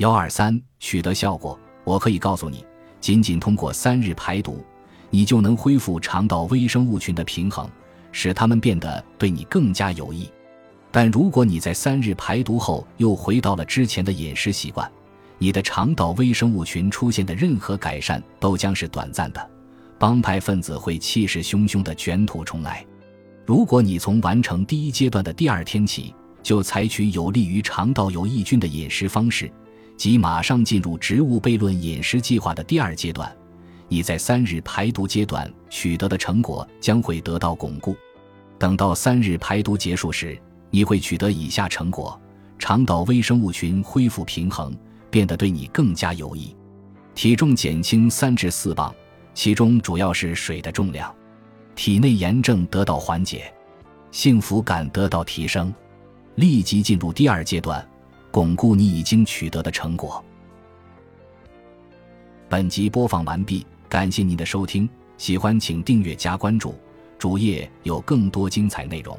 幺二三取得效果，我可以告诉你，仅仅通过三日排毒，你就能恢复肠道微生物群的平衡，使它们变得对你更加有益。但如果你在三日排毒后又回到了之前的饮食习惯，你的肠道微生物群出现的任何改善都将是短暂的，帮派分子会气势汹汹地卷土重来。如果你从完成第一阶段的第二天起就采取有利于肠道有益菌的饮食方式，即马上进入植物悖论饮食计划的第二阶段，你在三日排毒阶段取得的成果将会得到巩固。等到三日排毒结束时，你会取得以下成果：肠道微生物群恢复平衡。变得对你更加有益，体重减轻三至四磅，其中主要是水的重量，体内炎症得到缓解，幸福感得到提升，立即进入第二阶段，巩固你已经取得的成果。本集播放完毕，感谢您的收听，喜欢请订阅加关注，主页有更多精彩内容。